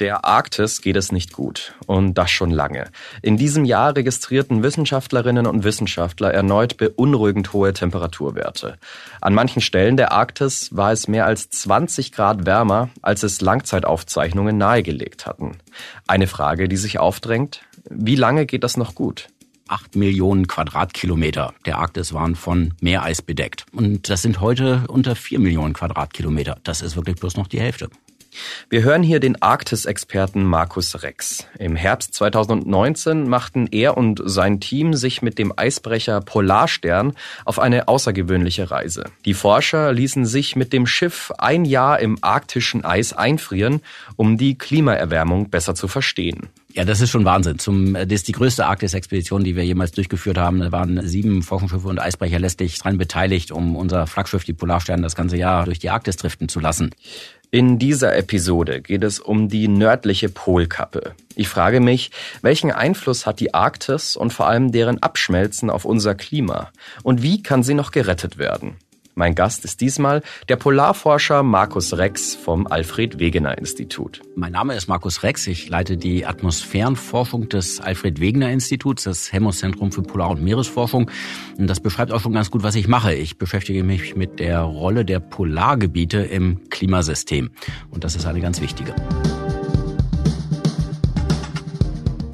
Der Arktis geht es nicht gut. Und das schon lange. In diesem Jahr registrierten Wissenschaftlerinnen und Wissenschaftler erneut beunruhigend hohe Temperaturwerte. An manchen Stellen der Arktis war es mehr als 20 Grad wärmer, als es Langzeitaufzeichnungen nahegelegt hatten. Eine Frage, die sich aufdrängt. Wie lange geht das noch gut? acht Millionen Quadratkilometer der Arktis waren von Meereis bedeckt. Und das sind heute unter vier Millionen Quadratkilometer. Das ist wirklich bloß noch die Hälfte. Wir hören hier den Arktis-Experten Markus Rex. Im Herbst 2019 machten er und sein Team sich mit dem Eisbrecher Polarstern auf eine außergewöhnliche Reise. Die Forscher ließen sich mit dem Schiff ein Jahr im arktischen Eis einfrieren, um die Klimaerwärmung besser zu verstehen. Ja, das ist schon Wahnsinn. Zum, das ist die größte Arktis-Expedition, die wir jemals durchgeführt haben. Da waren sieben Forschungsschiffe und Eisbrecher letztlich dran beteiligt, um unser Flaggschiff, die Polarstern, das ganze Jahr durch die Arktis driften zu lassen. In dieser Episode geht es um die nördliche Polkappe. Ich frage mich, welchen Einfluss hat die Arktis und vor allem deren Abschmelzen auf unser Klima? Und wie kann sie noch gerettet werden? Mein Gast ist diesmal der Polarforscher Markus Rex vom Alfred Wegener Institut. Mein Name ist Markus Rex. Ich leite die Atmosphärenforschung des Alfred Wegener Instituts, das Helmholtz-Zentrum für Polar- und Meeresforschung. Und das beschreibt auch schon ganz gut, was ich mache. Ich beschäftige mich mit der Rolle der Polargebiete im Klimasystem. Und das ist eine ganz wichtige.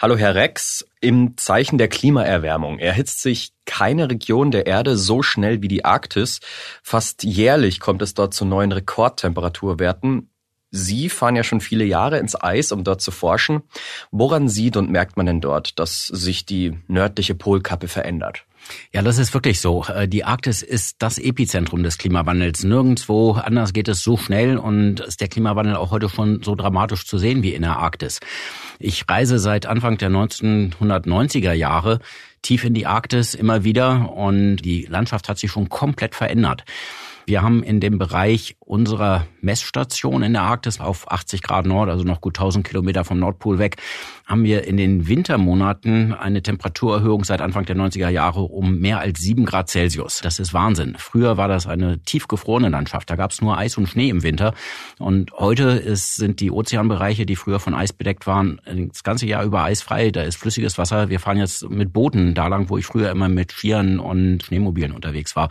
Hallo Herr Rex, im Zeichen der Klimaerwärmung erhitzt sich keine Region der Erde so schnell wie die Arktis. Fast jährlich kommt es dort zu neuen Rekordtemperaturwerten. Sie fahren ja schon viele Jahre ins Eis, um dort zu forschen. Woran sieht und merkt man denn dort, dass sich die nördliche Polkappe verändert? Ja, das ist wirklich so. Äh, die Arktis ist das Epizentrum des Klimawandels. Nirgendwo anders geht es so schnell und ist der Klimawandel auch heute schon so dramatisch zu sehen wie in der Arktis. Ich reise seit Anfang der 1990er Jahre tief in die Arktis immer wieder und die Landschaft hat sich schon komplett verändert. Wir haben in dem Bereich unserer Messstation in der Arktis auf 80 Grad Nord, also noch gut 1000 Kilometer vom Nordpol weg, haben wir in den Wintermonaten eine Temperaturerhöhung seit Anfang der 90er Jahre um mehr als sieben Grad Celsius. Das ist Wahnsinn. Früher war das eine tiefgefrorene Landschaft. Da gab es nur Eis und Schnee im Winter. Und heute ist, sind die Ozeanbereiche, die früher von Eis bedeckt waren, das ganze Jahr über eisfrei. Da ist flüssiges Wasser. Wir fahren jetzt mit Booten da lang, wo ich früher immer mit Skiern und Schneemobilen unterwegs war.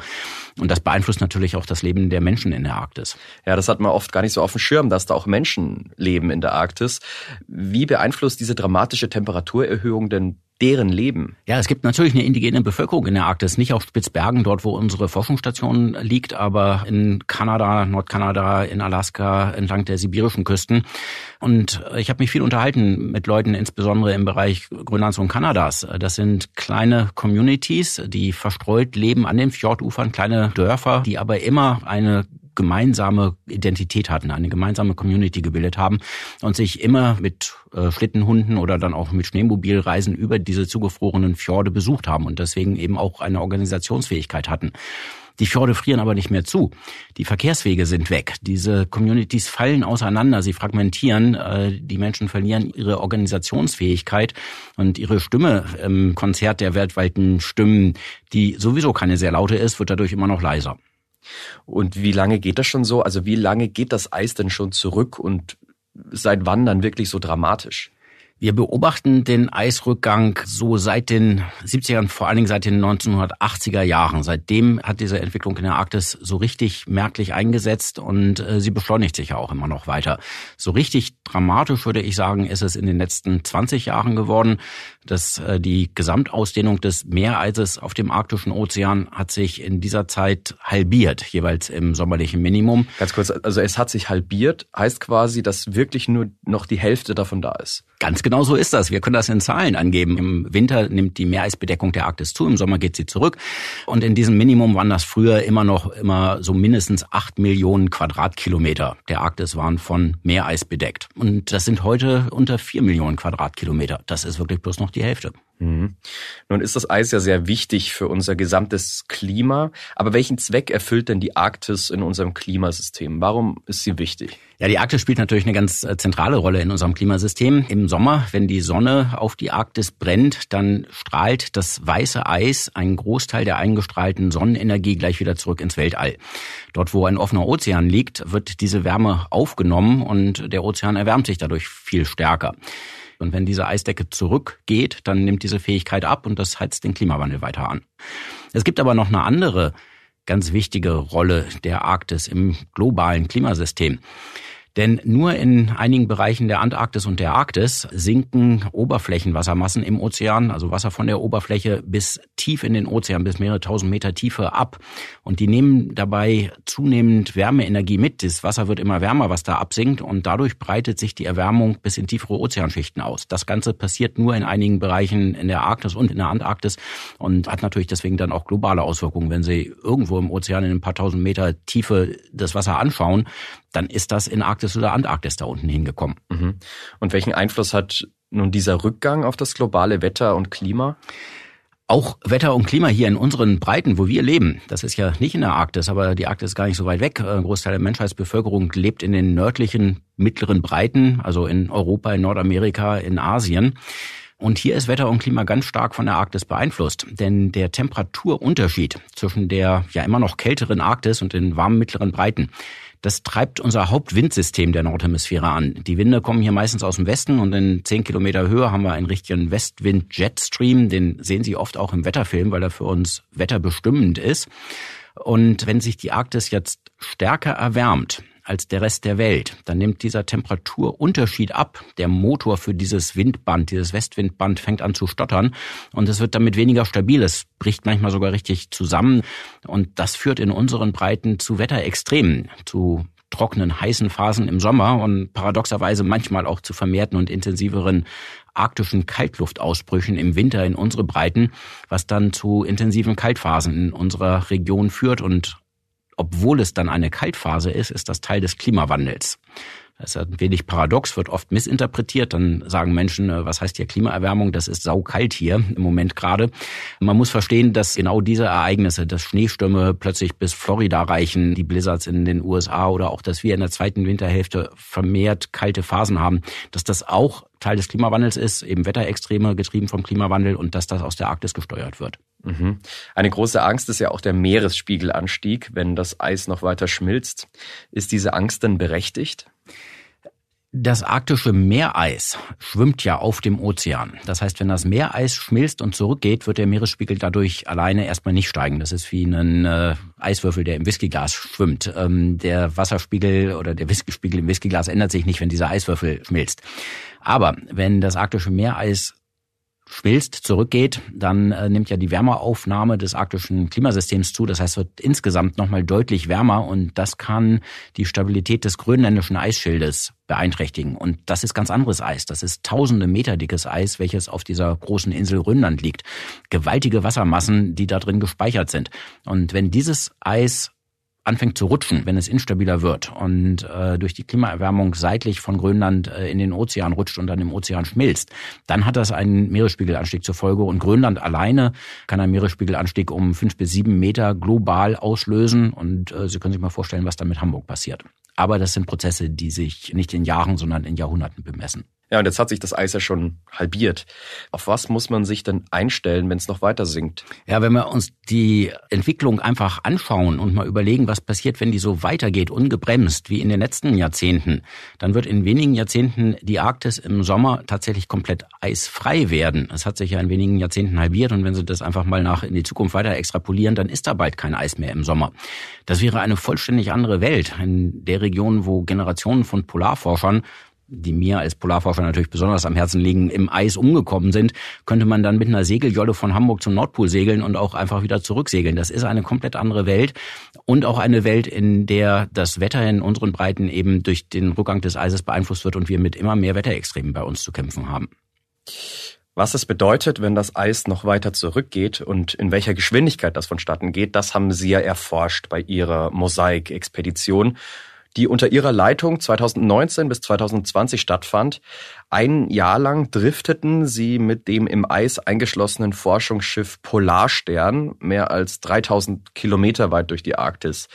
Und das beeinflusst natürlich auch das Leben der Menschen in der Arktis. Ja, das hat man oft gar nicht so auf dem Schirm, dass da auch Menschen leben in der Arktis. Wie beeinflusst diese dramatische Temperaturerhöhung denn deren Leben? Ja, es gibt natürlich eine indigene Bevölkerung in der Arktis, nicht auf Spitzbergen, dort wo unsere Forschungsstation liegt, aber in Kanada, Nordkanada, in Alaska, entlang der sibirischen Küsten. Und ich habe mich viel unterhalten mit Leuten, insbesondere im Bereich Grönlands und Kanadas. Das sind kleine Communities, die verstreut leben an den Fjordufern, kleine Dörfer, die aber immer eine gemeinsame Identität hatten, eine gemeinsame Community gebildet haben und sich immer mit äh, Schlittenhunden oder dann auch mit Schneemobilreisen über diese zugefrorenen Fjorde besucht haben und deswegen eben auch eine Organisationsfähigkeit hatten. Die Fjorde frieren aber nicht mehr zu. Die Verkehrswege sind weg. Diese Communities fallen auseinander, sie fragmentieren. Äh, die Menschen verlieren ihre Organisationsfähigkeit und ihre Stimme im Konzert der weltweiten Stimmen, die sowieso keine sehr laute ist, wird dadurch immer noch leiser. Und wie lange geht das schon so? Also wie lange geht das Eis denn schon zurück und seit wann dann wirklich so dramatisch? Wir beobachten den Eisrückgang so seit den 70ern, vor allen Dingen seit den 1980er Jahren. Seitdem hat diese Entwicklung in der Arktis so richtig merklich eingesetzt und äh, sie beschleunigt sich ja auch immer noch weiter. So richtig dramatisch würde ich sagen, ist es in den letzten 20 Jahren geworden dass äh, die Gesamtausdehnung des Meereises auf dem arktischen Ozean hat sich in dieser Zeit halbiert, jeweils im sommerlichen Minimum. Ganz kurz, also es hat sich halbiert, heißt quasi, dass wirklich nur noch die Hälfte davon da ist. Ganz genau so ist das. Wir können das in Zahlen angeben. Im Winter nimmt die Meereisbedeckung der Arktis zu, im Sommer geht sie zurück. Und in diesem Minimum waren das früher immer noch immer so mindestens acht Millionen Quadratkilometer der Arktis waren von Meereis bedeckt. Und das sind heute unter vier Millionen Quadratkilometer. Das ist wirklich bloß noch die Hälfte. Mhm. Nun ist das Eis ja sehr wichtig für unser gesamtes Klima. Aber welchen Zweck erfüllt denn die Arktis in unserem Klimasystem? Warum ist sie wichtig? Ja, die Arktis spielt natürlich eine ganz äh, zentrale Rolle in unserem Klimasystem. Im Sommer, wenn die Sonne auf die Arktis brennt, dann strahlt das weiße Eis einen Großteil der eingestrahlten Sonnenenergie gleich wieder zurück ins Weltall. Dort, wo ein offener Ozean liegt, wird diese Wärme aufgenommen und der Ozean erwärmt sich dadurch viel stärker. Und wenn diese Eisdecke zurückgeht, dann nimmt diese Fähigkeit ab und das heizt den Klimawandel weiter an. Es gibt aber noch eine andere ganz wichtige Rolle der Arktis im globalen Klimasystem. Denn nur in einigen Bereichen der Antarktis und der Arktis sinken Oberflächenwassermassen im Ozean, also Wasser von der Oberfläche bis tief in den Ozean, bis mehrere tausend Meter Tiefe ab. Und die nehmen dabei zunehmend Wärmeenergie mit. Das Wasser wird immer wärmer, was da absinkt. Und dadurch breitet sich die Erwärmung bis in tiefere Ozeanschichten aus. Das Ganze passiert nur in einigen Bereichen in der Arktis und in der Antarktis und hat natürlich deswegen dann auch globale Auswirkungen. Wenn Sie irgendwo im Ozean in ein paar tausend Meter Tiefe das Wasser anschauen, dann ist das in Arktis oder Antarktis da unten hingekommen. Mhm. Und welchen Einfluss hat nun dieser Rückgang auf das globale Wetter und Klima? Auch Wetter und Klima hier in unseren Breiten, wo wir leben, das ist ja nicht in der Arktis, aber die Arktis ist gar nicht so weit weg. Ein Großteil der Menschheitsbevölkerung lebt in den nördlichen, mittleren Breiten, also in Europa, in Nordamerika, in Asien. Und hier ist Wetter und Klima ganz stark von der Arktis beeinflusst, denn der Temperaturunterschied zwischen der ja immer noch kälteren Arktis und den warmen mittleren Breiten, das treibt unser Hauptwindsystem der Nordhemisphäre an. Die Winde kommen hier meistens aus dem Westen und in zehn Kilometer Höhe haben wir einen richtigen Westwind-Jetstream. Den sehen Sie oft auch im Wetterfilm, weil er für uns wetterbestimmend ist. Und wenn sich die Arktis jetzt stärker erwärmt, als der Rest der Welt. Dann nimmt dieser Temperaturunterschied ab. Der Motor für dieses Windband, dieses Westwindband fängt an zu stottern und es wird damit weniger stabil. Es bricht manchmal sogar richtig zusammen und das führt in unseren Breiten zu Wetterextremen, zu trockenen, heißen Phasen im Sommer und paradoxerweise manchmal auch zu vermehrten und intensiveren arktischen Kaltluftausbrüchen im Winter in unsere Breiten, was dann zu intensiven Kaltphasen in unserer Region führt und obwohl es dann eine Kaltphase ist, ist das Teil des Klimawandels. Das ist ein wenig paradox, wird oft missinterpretiert. Dann sagen Menschen, äh, was heißt hier Klimaerwärmung? Das ist saukalt hier im Moment gerade. Man muss verstehen, dass genau diese Ereignisse, dass Schneestürme plötzlich bis Florida reichen, die Blizzards in den USA oder auch, dass wir in der zweiten Winterhälfte vermehrt kalte Phasen haben, dass das auch Teil des Klimawandels ist, eben Wetterextreme getrieben vom Klimawandel und dass das aus der Arktis gesteuert wird. Mhm. Eine große Angst ist ja auch der Meeresspiegelanstieg, wenn das Eis noch weiter schmilzt. Ist diese Angst denn berechtigt? Das arktische Meereis schwimmt ja auf dem Ozean. Das heißt, wenn das Meereis schmilzt und zurückgeht, wird der Meeresspiegel dadurch alleine erstmal nicht steigen. Das ist wie ein äh, Eiswürfel, der im Whiskyglas schwimmt. Ähm, der Wasserspiegel oder der Whiskyspiegel im Whiskyglas ändert sich nicht, wenn dieser Eiswürfel schmilzt. Aber wenn das arktische Meereis schmilzt, zurückgeht, dann äh, nimmt ja die Wärmeaufnahme des arktischen Klimasystems zu. Das heißt, es wird insgesamt nochmal deutlich wärmer und das kann die Stabilität des grönländischen Eisschildes beeinträchtigen. Und das ist ganz anderes Eis. Das ist tausende Meter dickes Eis, welches auf dieser großen Insel Grönland liegt. Gewaltige Wassermassen, die da drin gespeichert sind. Und wenn dieses Eis anfängt zu rutschen, wenn es instabiler wird und äh, durch die Klimaerwärmung seitlich von Grönland äh, in den Ozean rutscht und dann im Ozean schmilzt, dann hat das einen Meeresspiegelanstieg zur Folge und Grönland alleine kann einen Meeresspiegelanstieg um fünf bis sieben Meter global auslösen und äh, Sie können sich mal vorstellen, was dann mit Hamburg passiert. Aber das sind Prozesse, die sich nicht in Jahren, sondern in Jahrhunderten bemessen. Ja, und jetzt hat sich das Eis ja schon halbiert. Auf was muss man sich denn einstellen, wenn es noch weiter sinkt? Ja, wenn wir uns die Entwicklung einfach anschauen und mal überlegen, was passiert, wenn die so weitergeht, ungebremst wie in den letzten Jahrzehnten, dann wird in wenigen Jahrzehnten die Arktis im Sommer tatsächlich komplett eisfrei werden. Es hat sich ja in wenigen Jahrzehnten halbiert und wenn Sie das einfach mal nach in die Zukunft weiter extrapolieren, dann ist da bald kein Eis mehr im Sommer. Das wäre eine vollständig andere Welt. In der Region, wo Generationen von Polarforschern die mir als Polarforscher natürlich besonders am Herzen liegen, im Eis umgekommen sind, könnte man dann mit einer Segeljolle von Hamburg zum Nordpol segeln und auch einfach wieder zurücksegeln. Das ist eine komplett andere Welt und auch eine Welt, in der das Wetter in unseren Breiten eben durch den Rückgang des Eises beeinflusst wird und wir mit immer mehr Wetterextremen bei uns zu kämpfen haben. Was es bedeutet, wenn das Eis noch weiter zurückgeht und in welcher Geschwindigkeit das vonstatten geht, das haben Sie ja erforscht bei Ihrer Mosaik-Expedition die unter ihrer Leitung 2019 bis 2020 stattfand. Ein Jahr lang drifteten sie mit dem im Eis eingeschlossenen Forschungsschiff Polarstern mehr als 3000 Kilometer weit durch die Arktis.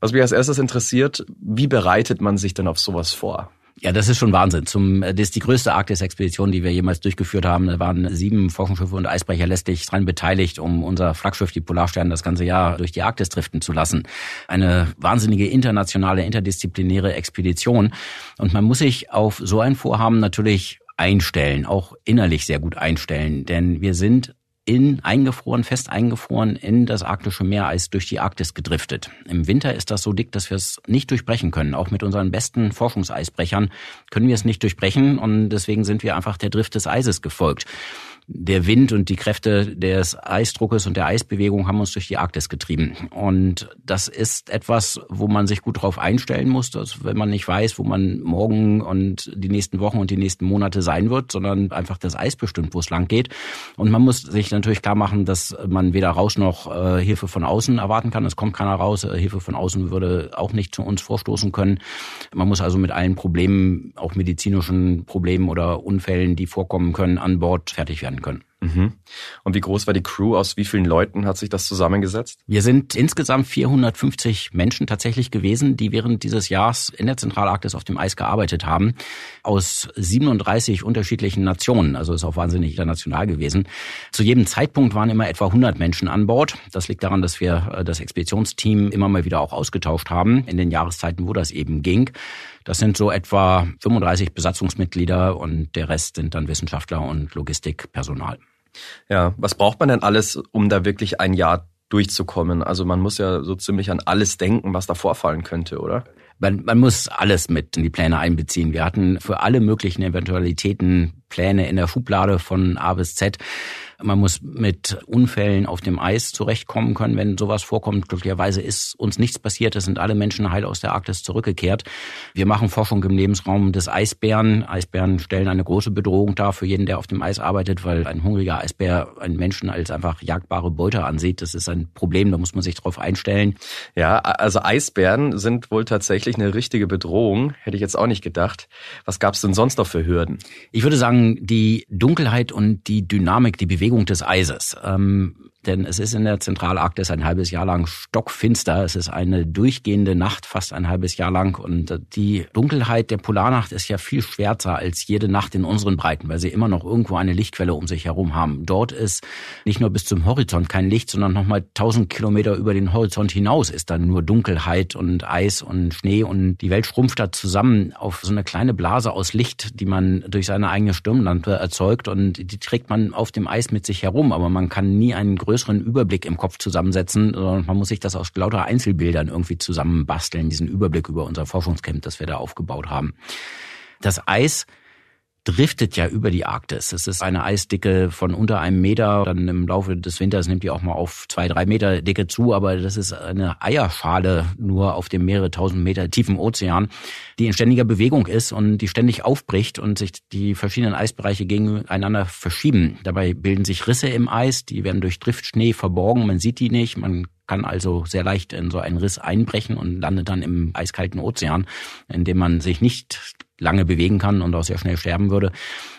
Was mich als erstes interessiert, wie bereitet man sich denn auf sowas vor? Ja, das ist schon Wahnsinn. Zum, das ist die größte Arktis-Expedition, die wir jemals durchgeführt haben. Da waren sieben Forschungsschiffe und Eisbrecher letztlich dran beteiligt, um unser Flaggschiff, die Polarstern, das ganze Jahr durch die Arktis driften zu lassen. Eine wahnsinnige internationale, interdisziplinäre Expedition. Und man muss sich auf so ein Vorhaben natürlich einstellen, auch innerlich sehr gut einstellen, denn wir sind in eingefroren, fest eingefroren in das arktische Meereis durch die Arktis gedriftet. Im Winter ist das so dick, dass wir es nicht durchbrechen können. Auch mit unseren besten Forschungseisbrechern können wir es nicht durchbrechen und deswegen sind wir einfach der Drift des Eises gefolgt der Wind und die Kräfte des Eisdruckes und der Eisbewegung haben uns durch die Arktis getrieben. Und das ist etwas, wo man sich gut darauf einstellen muss, dass wenn man nicht weiß, wo man morgen und die nächsten Wochen und die nächsten Monate sein wird, sondern einfach das Eis bestimmt, wo es lang geht. Und man muss sich natürlich klar machen, dass man weder raus noch äh, Hilfe von außen erwarten kann. Es kommt keiner raus. Äh, Hilfe von außen würde auch nicht zu uns vorstoßen können. Man muss also mit allen Problemen, auch medizinischen Problemen oder Unfällen, die vorkommen können, an Bord fertig werden werden können. Mhm. Und wie groß war die Crew? Aus wie vielen Leuten hat sich das zusammengesetzt? Wir sind insgesamt 450 Menschen tatsächlich gewesen, die während dieses Jahres in der Zentralarktis auf dem Eis gearbeitet haben, aus 37 unterschiedlichen Nationen. Also ist auch wahnsinnig international gewesen. Zu jedem Zeitpunkt waren immer etwa 100 Menschen an Bord. Das liegt daran, dass wir äh, das Expeditionsteam immer mal wieder auch ausgetauscht haben in den Jahreszeiten, wo das eben ging. Das sind so etwa 35 Besatzungsmitglieder und der Rest sind dann Wissenschaftler und Logistikpersonal. Ja, was braucht man denn alles, um da wirklich ein Jahr durchzukommen? Also man muss ja so ziemlich an alles denken, was da vorfallen könnte, oder? Man, man muss alles mit in die Pläne einbeziehen. Wir hatten für alle möglichen Eventualitäten Pläne in der Schublade von A bis Z. Man muss mit Unfällen auf dem Eis zurechtkommen können, wenn sowas vorkommt. Glücklicherweise ist uns nichts passiert. Es sind alle Menschen heil aus der Arktis zurückgekehrt. Wir machen Forschung im Lebensraum des Eisbären. Eisbären stellen eine große Bedrohung dar für jeden, der auf dem Eis arbeitet, weil ein hungriger Eisbär einen Menschen als einfach jagbare Beute ansieht. Das ist ein Problem, da muss man sich darauf einstellen. Ja, also Eisbären sind wohl tatsächlich eine richtige Bedrohung. Hätte ich jetzt auch nicht gedacht. Was gab es denn sonst noch für Hürden? Ich würde sagen, die Dunkelheit und die Dynamik, die Bewegung Bewegung des Eises. Ähm, denn es ist in der Zentralarktis ein halbes Jahr lang stockfinster. Es ist eine durchgehende Nacht, fast ein halbes Jahr lang. Und die Dunkelheit der Polarnacht ist ja viel schwärzer als jede Nacht in unseren Breiten, weil sie immer noch irgendwo eine Lichtquelle um sich herum haben. Dort ist nicht nur bis zum Horizont kein Licht, sondern nochmal tausend Kilometer über den Horizont hinaus ist dann nur Dunkelheit und Eis und Schnee und die Welt schrumpft da zusammen auf so eine kleine Blase aus Licht, die man durch seine eigene Stirnlampe erzeugt und die trägt man auf dem Eis mit sich herum, aber man kann nie einen größeren größeren Überblick im Kopf zusammensetzen, sondern man muss sich das aus lauter Einzelbildern irgendwie zusammenbasteln, diesen Überblick über unser Forschungscamp, das wir da aufgebaut haben. Das Eis driftet ja über die Arktis. Es ist eine Eisdicke von unter einem Meter. Dann im Laufe des Winters nimmt die auch mal auf zwei, drei Meter Dicke zu. Aber das ist eine Eierschale nur auf dem mehrere tausend Meter tiefen Ozean, die in ständiger Bewegung ist und die ständig aufbricht und sich die verschiedenen Eisbereiche gegeneinander verschieben. Dabei bilden sich Risse im Eis. Die werden durch Driftschnee verborgen. Man sieht die nicht. Man kann also sehr leicht in so einen Riss einbrechen und landet dann im eiskalten Ozean, in dem man sich nicht lange bewegen kann und auch sehr schnell sterben würde.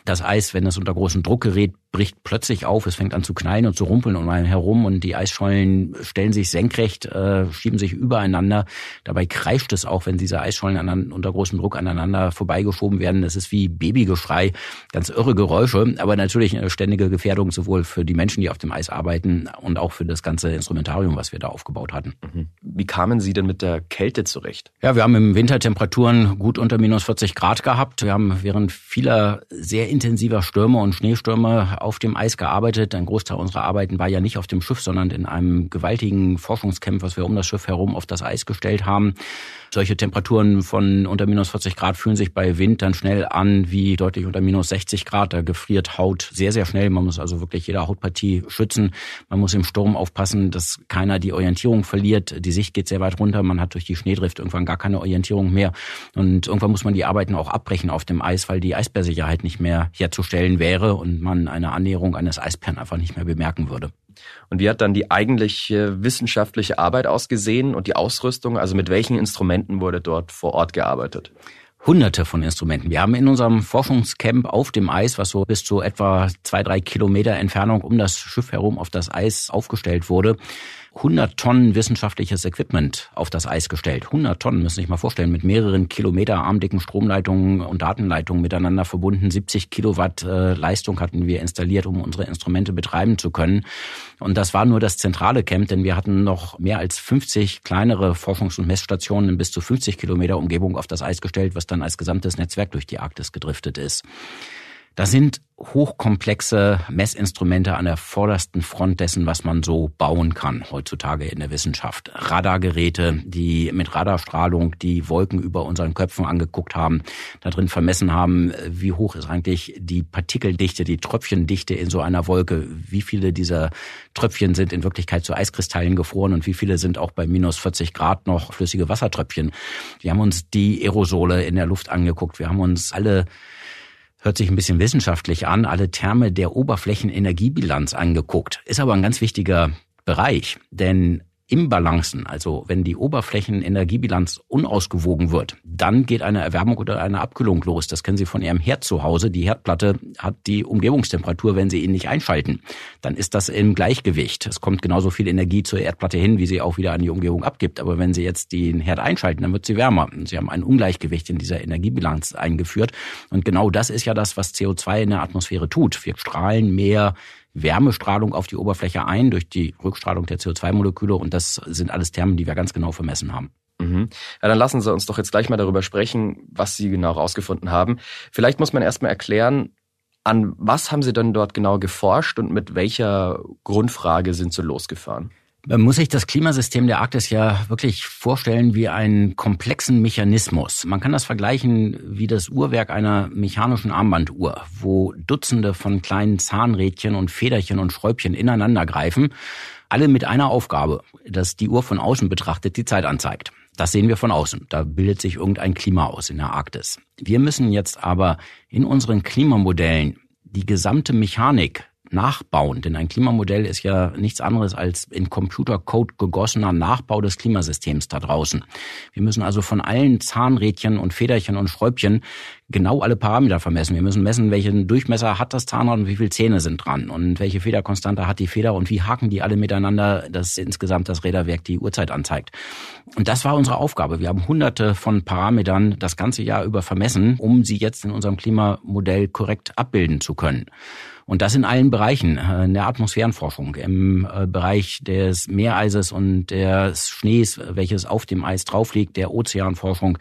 Das Eis, wenn es unter großen Druck gerät, bricht plötzlich auf, es fängt an zu knallen und zu rumpeln um einen herum und die Eisschollen stellen sich senkrecht, äh, schieben sich übereinander. Dabei kreischt es auch, wenn diese Eisschollen an, unter großem Druck aneinander vorbeigeschoben werden. Es ist wie Babygeschrei, ganz irre Geräusche, aber natürlich eine ständige Gefährdung sowohl für die Menschen, die auf dem Eis arbeiten und auch für das ganze Instrumentarium, was wir da aufgebaut hatten. Mhm. Wie kamen Sie denn mit der Kälte zurecht? Ja, wir haben im Winter Temperaturen gut unter minus 40 Grad gehabt. Wir haben während vieler sehr intensiver Stürme und Schneestürme auf dem Eis gearbeitet. Ein Großteil unserer Arbeiten war ja nicht auf dem Schiff, sondern in einem gewaltigen Forschungscamp, was wir um das Schiff herum auf das Eis gestellt haben. Solche Temperaturen von unter minus 40 Grad fühlen sich bei Wind dann schnell an wie deutlich unter minus 60 Grad. Da gefriert Haut sehr, sehr schnell. Man muss also wirklich jede Hautpartie schützen. Man muss im Sturm aufpassen, dass keiner die Orientierung verliert. Die Sicht geht sehr weit runter. Man hat durch die Schneedrift irgendwann gar keine Orientierung mehr. Und irgendwann muss man die Arbeiten auch abbrechen auf dem Eis, weil die Eisbärsicherheit nicht mehr herzustellen wäre und man eine Annäherung eines Eisbären einfach nicht mehr bemerken würde. Und wie hat dann die eigentliche wissenschaftliche Arbeit ausgesehen und die Ausrüstung? Also mit welchen Instrumenten wurde dort vor Ort gearbeitet? Hunderte von Instrumenten. Wir haben in unserem Forschungscamp auf dem Eis, was so bis zu etwa zwei, drei Kilometer Entfernung um das Schiff herum auf das Eis aufgestellt wurde, 100 Tonnen wissenschaftliches Equipment auf das Eis gestellt. 100 Tonnen, müssen Sie sich mal vorstellen, mit mehreren Kilometer armdicken Stromleitungen und Datenleitungen miteinander verbunden. 70 Kilowatt äh, Leistung hatten wir installiert, um unsere Instrumente betreiben zu können. Und das war nur das zentrale Camp, denn wir hatten noch mehr als 50 kleinere Forschungs- und Messstationen in bis zu 50 Kilometer Umgebung auf das Eis gestellt, was dann als gesamtes Netzwerk durch die Arktis gedriftet ist. Da sind hochkomplexe Messinstrumente an der vordersten Front dessen, was man so bauen kann heutzutage in der Wissenschaft. Radargeräte, die mit Radarstrahlung die Wolken über unseren Köpfen angeguckt haben, da drin vermessen haben, wie hoch ist eigentlich die Partikeldichte, die Tröpfchendichte in so einer Wolke, wie viele dieser Tröpfchen sind in Wirklichkeit zu Eiskristallen gefroren und wie viele sind auch bei minus 40 Grad noch flüssige Wassertröpfchen. Wir haben uns die Aerosole in der Luft angeguckt, wir haben uns alle hört sich ein bisschen wissenschaftlich an, alle Terme der Oberflächenenergiebilanz angeguckt. Ist aber ein ganz wichtiger Bereich, denn Imbalancen, also wenn die Oberflächenenergiebilanz unausgewogen wird, dann geht eine Erwärmung oder eine Abkühlung los. Das kennen Sie von Ihrem Herd zu Hause. Die Herdplatte hat die Umgebungstemperatur, wenn Sie ihn nicht einschalten. Dann ist das im Gleichgewicht. Es kommt genauso viel Energie zur Erdplatte hin, wie sie auch wieder an die Umgebung abgibt. Aber wenn Sie jetzt den Herd einschalten, dann wird sie wärmer. Sie haben ein Ungleichgewicht in dieser Energiebilanz eingeführt. Und genau das ist ja das, was CO2 in der Atmosphäre tut. Wir strahlen mehr Wärmestrahlung auf die Oberfläche ein durch die Rückstrahlung der CO2-Moleküle und das sind alles Termen, die wir ganz genau vermessen haben. Mhm. Ja, dann lassen Sie uns doch jetzt gleich mal darüber sprechen, was Sie genau herausgefunden haben. Vielleicht muss man erstmal erklären, an was haben Sie denn dort genau geforscht und mit welcher Grundfrage sind Sie losgefahren? Man muss sich das Klimasystem der Arktis ja wirklich vorstellen wie einen komplexen Mechanismus. Man kann das vergleichen wie das Uhrwerk einer mechanischen Armbanduhr, wo Dutzende von kleinen Zahnrädchen und Federchen und Schräubchen ineinander greifen, alle mit einer Aufgabe, dass die Uhr von außen betrachtet die Zeit anzeigt. Das sehen wir von außen. Da bildet sich irgendein Klima aus in der Arktis. Wir müssen jetzt aber in unseren Klimamodellen die gesamte Mechanik nachbauen. Denn ein Klimamodell ist ja nichts anderes als in Computercode gegossener Nachbau des Klimasystems da draußen. Wir müssen also von allen Zahnrädchen und Federchen und Schräubchen genau alle Parameter vermessen. Wir müssen messen, welchen Durchmesser hat das Zahnrad und wie viele Zähne sind dran und welche Federkonstante hat die Feder und wie haken die alle miteinander, dass insgesamt das Räderwerk die Uhrzeit anzeigt. Und das war unsere Aufgabe. Wir haben hunderte von Parametern das ganze Jahr über vermessen, um sie jetzt in unserem Klimamodell korrekt abbilden zu können. Und das in allen Bereichen, äh, in der Atmosphärenforschung, im äh, Bereich des Meereises und des Schnees, welches auf dem Eis drauf liegt, der Ozeanforschung,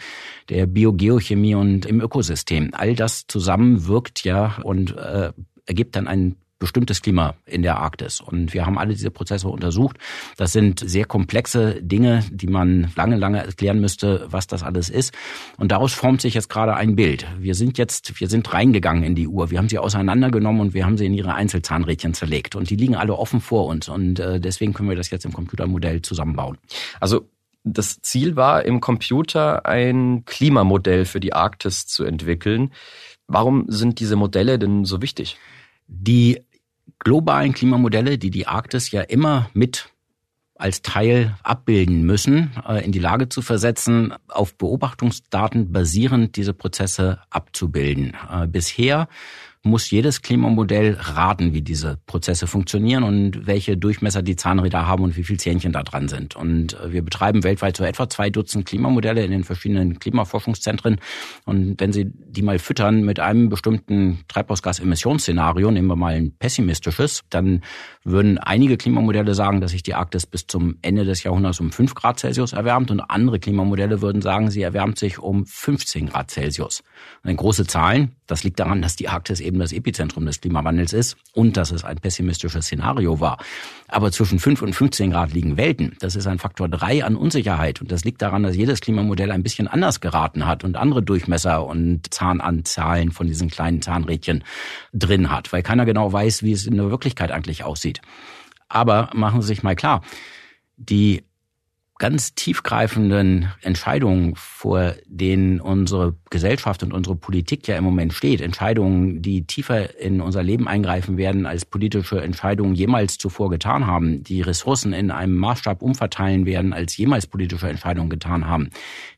der Biogeochemie und im Ökosystem. All das zusammen wirkt ja und äh, ergibt dann ein bestimmtes Klima in der Arktis. Und wir haben alle diese Prozesse untersucht. Das sind sehr komplexe Dinge, die man lange, lange erklären müsste, was das alles ist. Und daraus formt sich jetzt gerade ein Bild. Wir sind jetzt, wir sind reingegangen in die Uhr. Wir haben sie auseinandergenommen und wir haben sie in ihre Einzelzahnrädchen zerlegt. Und die liegen alle offen vor uns. Und äh, deswegen können wir das jetzt im Computermodell zusammenbauen. Also das Ziel war im Computer ein Klimamodell für die Arktis zu entwickeln. Warum sind diese Modelle denn so wichtig? Die globalen Klimamodelle, die die Arktis ja immer mit als Teil abbilden müssen, äh, in die Lage zu versetzen, auf Beobachtungsdaten basierend diese Prozesse abzubilden. Äh, bisher muss jedes Klimamodell raten, wie diese Prozesse funktionieren und welche Durchmesser die Zahnräder haben und wie viel Zähnchen da dran sind. Und äh, wir betreiben weltweit so etwa zwei Dutzend Klimamodelle in den verschiedenen Klimaforschungszentren. Und wenn Sie die mal füttern mit einem bestimmten Treibhausgasemissionsszenario, nehmen wir mal ein pessimistisches, dann würden einige Klimamodelle sagen, dass sich die Arktis bis zum Ende des Jahrhunderts um fünf Grad Celsius erwärmt und andere Klimamodelle würden sagen, sie erwärmt sich um 15 Grad Celsius. Und große Zahlen, das liegt daran, dass die Arktis eben das Epizentrum des Klimawandels ist und dass es ein pessimistisches Szenario war. Aber zwischen 5 und 15 Grad liegen Welten. Das ist ein Faktor 3 an Unsicherheit. Und das liegt daran, dass jedes Klimamodell ein bisschen anders geraten hat und andere Durchmesser und Zahnanzahlen von diesen kleinen Zahnrädchen drin hat, weil keiner genau weiß, wie es in der Wirklichkeit eigentlich aussieht. Aber machen Sie sich mal klar, die ganz tiefgreifenden Entscheidungen, vor denen unsere Gesellschaft und unsere Politik ja im Moment steht, Entscheidungen, die tiefer in unser Leben eingreifen werden, als politische Entscheidungen jemals zuvor getan haben, die Ressourcen in einem Maßstab umverteilen werden, als jemals politische Entscheidungen getan haben,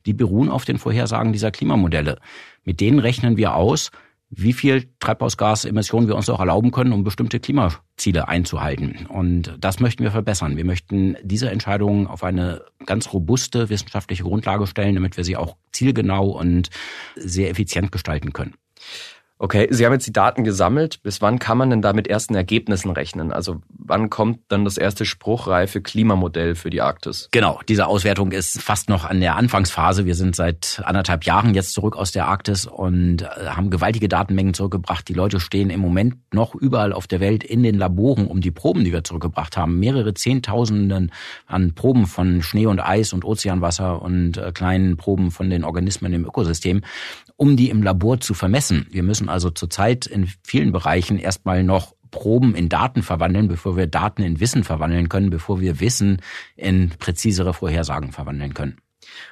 die beruhen auf den Vorhersagen dieser Klimamodelle. Mit denen rechnen wir aus, wie viel Treibhausgasemissionen wir uns auch erlauben können, um bestimmte Klimaziele einzuhalten. Und das möchten wir verbessern. Wir möchten diese Entscheidungen auf eine ganz robuste wissenschaftliche Grundlage stellen, damit wir sie auch zielgenau und sehr effizient gestalten können. Okay, Sie haben jetzt die Daten gesammelt. Bis wann kann man denn da mit ersten Ergebnissen rechnen? Also wann kommt dann das erste spruchreife Klimamodell für die Arktis? Genau, diese Auswertung ist fast noch an der Anfangsphase. Wir sind seit anderthalb Jahren jetzt zurück aus der Arktis und äh, haben gewaltige Datenmengen zurückgebracht. Die Leute stehen im Moment noch überall auf der Welt in den Laboren, um die Proben, die wir zurückgebracht haben, mehrere Zehntausenden an Proben von Schnee und Eis und Ozeanwasser und äh, kleinen Proben von den Organismen im Ökosystem, um die im Labor zu vermessen. Wir müssen also zurzeit in vielen Bereichen erstmal noch Proben in Daten verwandeln, bevor wir Daten in Wissen verwandeln können, bevor wir Wissen in präzisere Vorhersagen verwandeln können.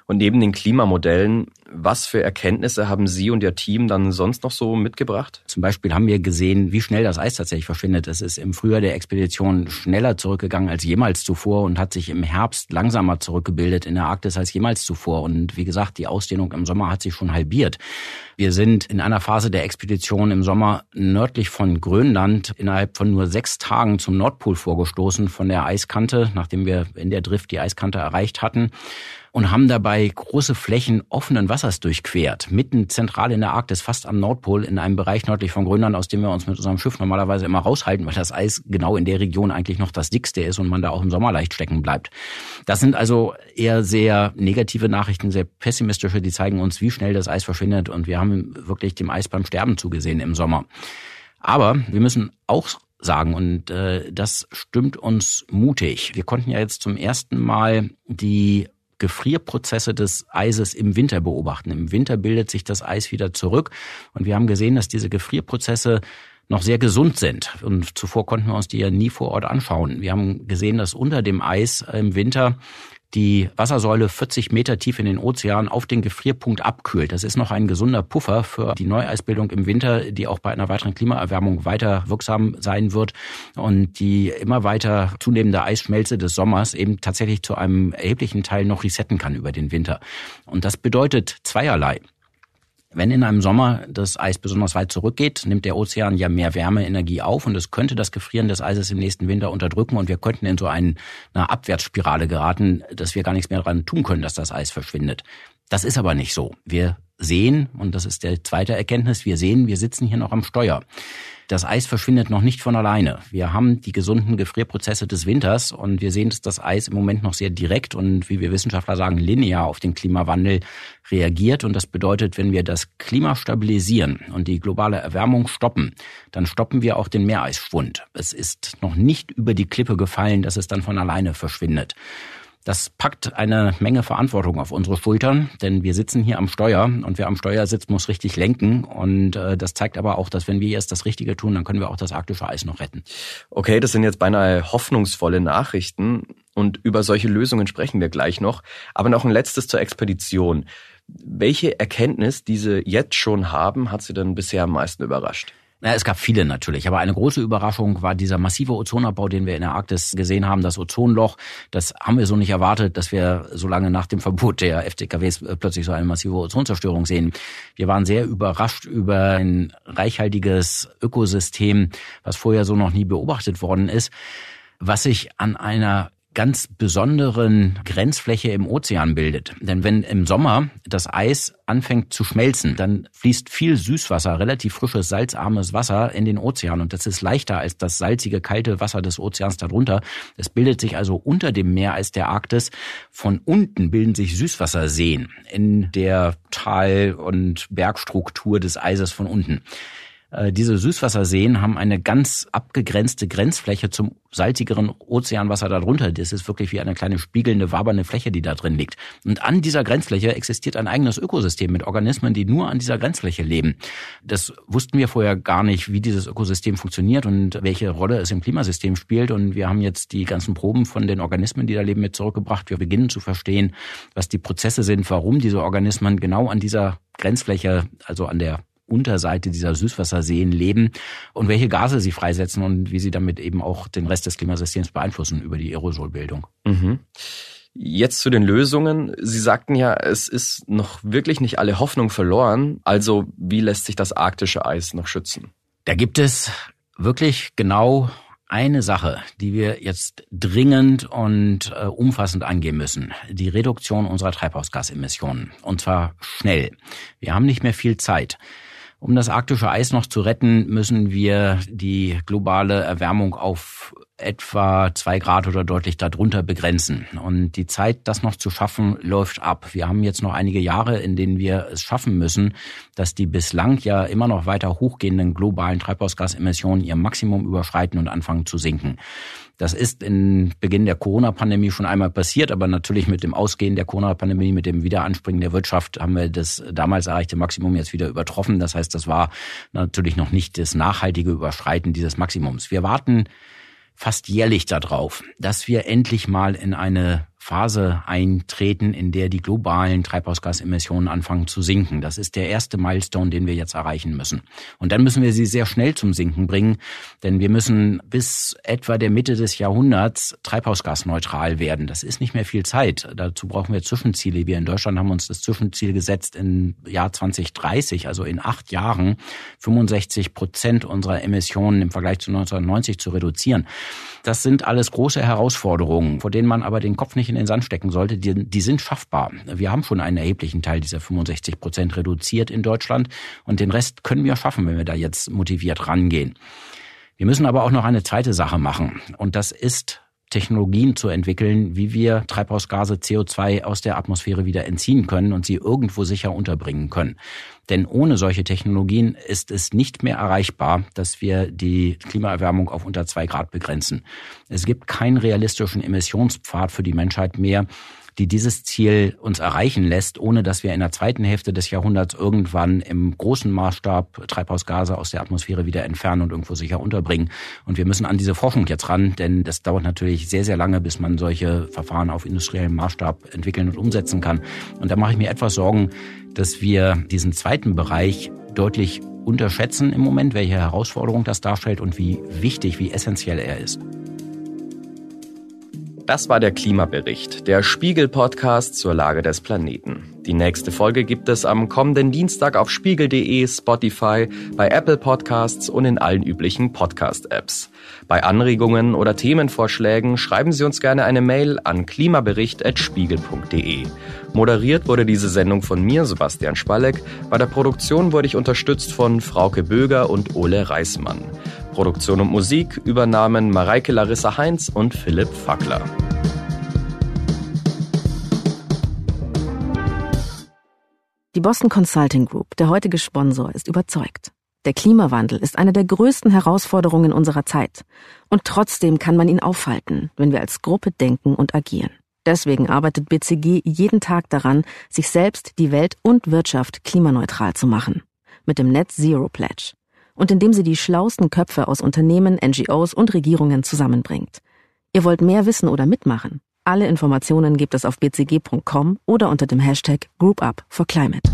Und neben den Klimamodellen, was für Erkenntnisse haben Sie und Ihr Team dann sonst noch so mitgebracht? Zum Beispiel haben wir gesehen, wie schnell das Eis tatsächlich verschwindet. Es ist im Frühjahr der Expedition schneller zurückgegangen als jemals zuvor und hat sich im Herbst langsamer zurückgebildet in der Arktis als jemals zuvor. Und wie gesagt, die Ausdehnung im Sommer hat sich schon halbiert. Wir sind in einer Phase der Expedition im Sommer nördlich von Grönland innerhalb von nur sechs Tagen zum Nordpol vorgestoßen von der Eiskante, nachdem wir in der Drift die Eiskante erreicht hatten und haben dabei große Flächen offenen Wassers durchquert, mitten zentral in der Arktis, fast am Nordpol, in einem Bereich nördlich von Grönland, aus dem wir uns mit unserem Schiff normalerweise immer raushalten, weil das Eis genau in der Region eigentlich noch das dickste ist und man da auch im Sommer leicht stecken bleibt. Das sind also eher sehr negative Nachrichten, sehr pessimistische, die zeigen uns, wie schnell das Eis verschwindet und wir haben wirklich dem Eis beim Sterben zugesehen im Sommer. Aber wir müssen auch sagen und äh, das stimmt uns mutig. Wir konnten ja jetzt zum ersten Mal die Gefrierprozesse des Eises im Winter beobachten. Im Winter bildet sich das Eis wieder zurück und wir haben gesehen, dass diese Gefrierprozesse noch sehr gesund sind. Und zuvor konnten wir uns die ja nie vor Ort anschauen. Wir haben gesehen, dass unter dem Eis im Winter die Wassersäule 40 Meter tief in den Ozean auf den Gefrierpunkt abkühlt. Das ist noch ein gesunder Puffer für die Neueisbildung im Winter, die auch bei einer weiteren Klimaerwärmung weiter wirksam sein wird und die immer weiter zunehmende Eisschmelze des Sommers eben tatsächlich zu einem erheblichen Teil noch resetten kann über den Winter. Und das bedeutet zweierlei. Wenn in einem Sommer das Eis besonders weit zurückgeht, nimmt der Ozean ja mehr Wärmeenergie auf und es könnte das Gefrieren des Eises im nächsten Winter unterdrücken und wir könnten in so eine Abwärtsspirale geraten, dass wir gar nichts mehr daran tun können, dass das Eis verschwindet. Das ist aber nicht so. Wir sehen, und das ist der zweite Erkenntnis, wir sehen, wir sitzen hier noch am Steuer. Das Eis verschwindet noch nicht von alleine. Wir haben die gesunden Gefrierprozesse des Winters und wir sehen, dass das Eis im Moment noch sehr direkt und, wie wir Wissenschaftler sagen, linear auf den Klimawandel reagiert. Und das bedeutet, wenn wir das Klima stabilisieren und die globale Erwärmung stoppen, dann stoppen wir auch den Meereisschwund. Es ist noch nicht über die Klippe gefallen, dass es dann von alleine verschwindet. Das packt eine Menge Verantwortung auf unsere Schultern, denn wir sitzen hier am Steuer und wer am Steuer sitzt, muss richtig lenken. Und äh, das zeigt aber auch, dass wenn wir jetzt das Richtige tun, dann können wir auch das arktische Eis noch retten. Okay, das sind jetzt beinahe hoffnungsvolle Nachrichten und über solche Lösungen sprechen wir gleich noch. Aber noch ein letztes zur Expedition. Welche Erkenntnis, die Sie jetzt schon haben, hat Sie denn bisher am meisten überrascht? Ja, es gab viele natürlich, aber eine große Überraschung war dieser massive Ozonabbau, den wir in der Arktis gesehen haben. Das Ozonloch, das haben wir so nicht erwartet, dass wir so lange nach dem Verbot der FCKWs äh, plötzlich so eine massive Ozonzerstörung sehen. Wir waren sehr überrascht über ein reichhaltiges Ökosystem, was vorher so noch nie beobachtet worden ist was sich an einer ganz besonderen Grenzfläche im Ozean bildet. Denn wenn im Sommer das Eis anfängt zu schmelzen, dann fließt viel Süßwasser, relativ frisches, salzarmes Wasser in den Ozean und das ist leichter als das salzige, kalte Wasser des Ozeans darunter. Es bildet sich also unter dem Meer als der Arktis. Von unten bilden sich Süßwasserseen in der Tal- und Bergstruktur des Eises von unten. Äh, diese Süßwasserseen haben eine ganz abgegrenzte Grenzfläche zum salzigeren Ozeanwasser darunter. Das ist wirklich wie eine kleine spiegelnde, wabernde Fläche, die da drin liegt. Und an dieser Grenzfläche existiert ein eigenes Ökosystem mit Organismen, die nur an dieser Grenzfläche leben. Das wussten wir vorher gar nicht, wie dieses Ökosystem funktioniert und welche Rolle es im Klimasystem spielt. Und wir haben jetzt die ganzen Proben von den Organismen, die da leben, mit zurückgebracht. Wir beginnen zu verstehen, was die Prozesse sind, warum diese Organismen genau an dieser Grenzfläche, also an der Unterseite dieser Süßwasserseen leben und welche Gase sie freisetzen und wie sie damit eben auch den Rest des Klimasystems beeinflussen über die Aerosolbildung. Mhm. Jetzt zu den Lösungen. Sie sagten ja, es ist noch wirklich nicht alle Hoffnung verloren. Also wie lässt sich das arktische Eis noch schützen? Da gibt es wirklich genau eine Sache, die wir jetzt dringend und äh, umfassend angehen müssen. Die Reduktion unserer Treibhausgasemissionen. Und zwar schnell. Wir haben nicht mehr viel Zeit. Um das arktische Eis noch zu retten, müssen wir die globale Erwärmung auf etwa zwei Grad oder deutlich darunter begrenzen. Und die Zeit, das noch zu schaffen, läuft ab. Wir haben jetzt noch einige Jahre, in denen wir es schaffen müssen, dass die bislang ja immer noch weiter hochgehenden globalen Treibhausgasemissionen ihr Maximum überschreiten und anfangen zu sinken. Das ist in Beginn der Corona-Pandemie schon einmal passiert, aber natürlich mit dem Ausgehen der Corona-Pandemie, mit dem Wiederanspringen der Wirtschaft haben wir das damals erreichte Maximum jetzt wieder übertroffen. Das heißt, das war natürlich noch nicht das nachhaltige Überschreiten dieses Maximums. Wir warten fast jährlich darauf, dass wir endlich mal in eine Phase eintreten, in der die globalen Treibhausgasemissionen anfangen zu sinken. Das ist der erste Milestone, den wir jetzt erreichen müssen. Und dann müssen wir sie sehr schnell zum Sinken bringen, denn wir müssen bis etwa der Mitte des Jahrhunderts treibhausgasneutral werden. Das ist nicht mehr viel Zeit. Dazu brauchen wir Zwischenziele. Wir in Deutschland haben uns das Zwischenziel gesetzt im Jahr 2030, also in acht Jahren, 65 Prozent unserer Emissionen im Vergleich zu 1990 zu reduzieren. Das sind alles große Herausforderungen, vor denen man aber den Kopf nicht in den Sand stecken sollte. Die, die sind schaffbar. Wir haben schon einen erheblichen Teil dieser 65 Prozent reduziert in Deutschland und den Rest können wir schaffen, wenn wir da jetzt motiviert rangehen. Wir müssen aber auch noch eine zweite Sache machen und das ist Technologien zu entwickeln, wie wir Treibhausgase CO2 aus der Atmosphäre wieder entziehen können und sie irgendwo sicher unterbringen können. Denn ohne solche Technologien ist es nicht mehr erreichbar, dass wir die Klimaerwärmung auf unter zwei Grad begrenzen. Es gibt keinen realistischen Emissionspfad für die Menschheit mehr, die dieses Ziel uns erreichen lässt, ohne dass wir in der zweiten Hälfte des Jahrhunderts irgendwann im großen Maßstab Treibhausgase aus der Atmosphäre wieder entfernen und irgendwo sicher unterbringen. Und wir müssen an diese Forschung jetzt ran, denn das dauert natürlich sehr, sehr lange, bis man solche Verfahren auf industriellem Maßstab entwickeln und umsetzen kann. Und da mache ich mir etwas Sorgen, dass wir diesen zweiten Bereich deutlich unterschätzen im Moment, welche Herausforderung das darstellt und wie wichtig, wie essentiell er ist. Das war der Klimabericht, der Spiegel-Podcast zur Lage des Planeten. Die nächste Folge gibt es am kommenden Dienstag auf spiegel.de, Spotify, bei Apple Podcasts und in allen üblichen Podcast-Apps. Bei Anregungen oder Themenvorschlägen schreiben Sie uns gerne eine Mail an klimabericht.spiegel.de. Moderiert wurde diese Sendung von mir, Sebastian Spalleck. Bei der Produktion wurde ich unterstützt von Frauke Böger und Ole Reismann. Produktion und Musik übernahmen Mareike Larissa Heinz und Philipp Fackler. Die Boston Consulting Group, der heutige Sponsor, ist überzeugt. Der Klimawandel ist eine der größten Herausforderungen unserer Zeit. Und trotzdem kann man ihn aufhalten, wenn wir als Gruppe denken und agieren. Deswegen arbeitet BCG jeden Tag daran, sich selbst, die Welt und Wirtschaft klimaneutral zu machen. Mit dem Net Zero Pledge und indem sie die schlausten Köpfe aus Unternehmen, NGOs und Regierungen zusammenbringt. Ihr wollt mehr wissen oder mitmachen? Alle Informationen gibt es auf bcg.com oder unter dem Hashtag GroupUp for Climate.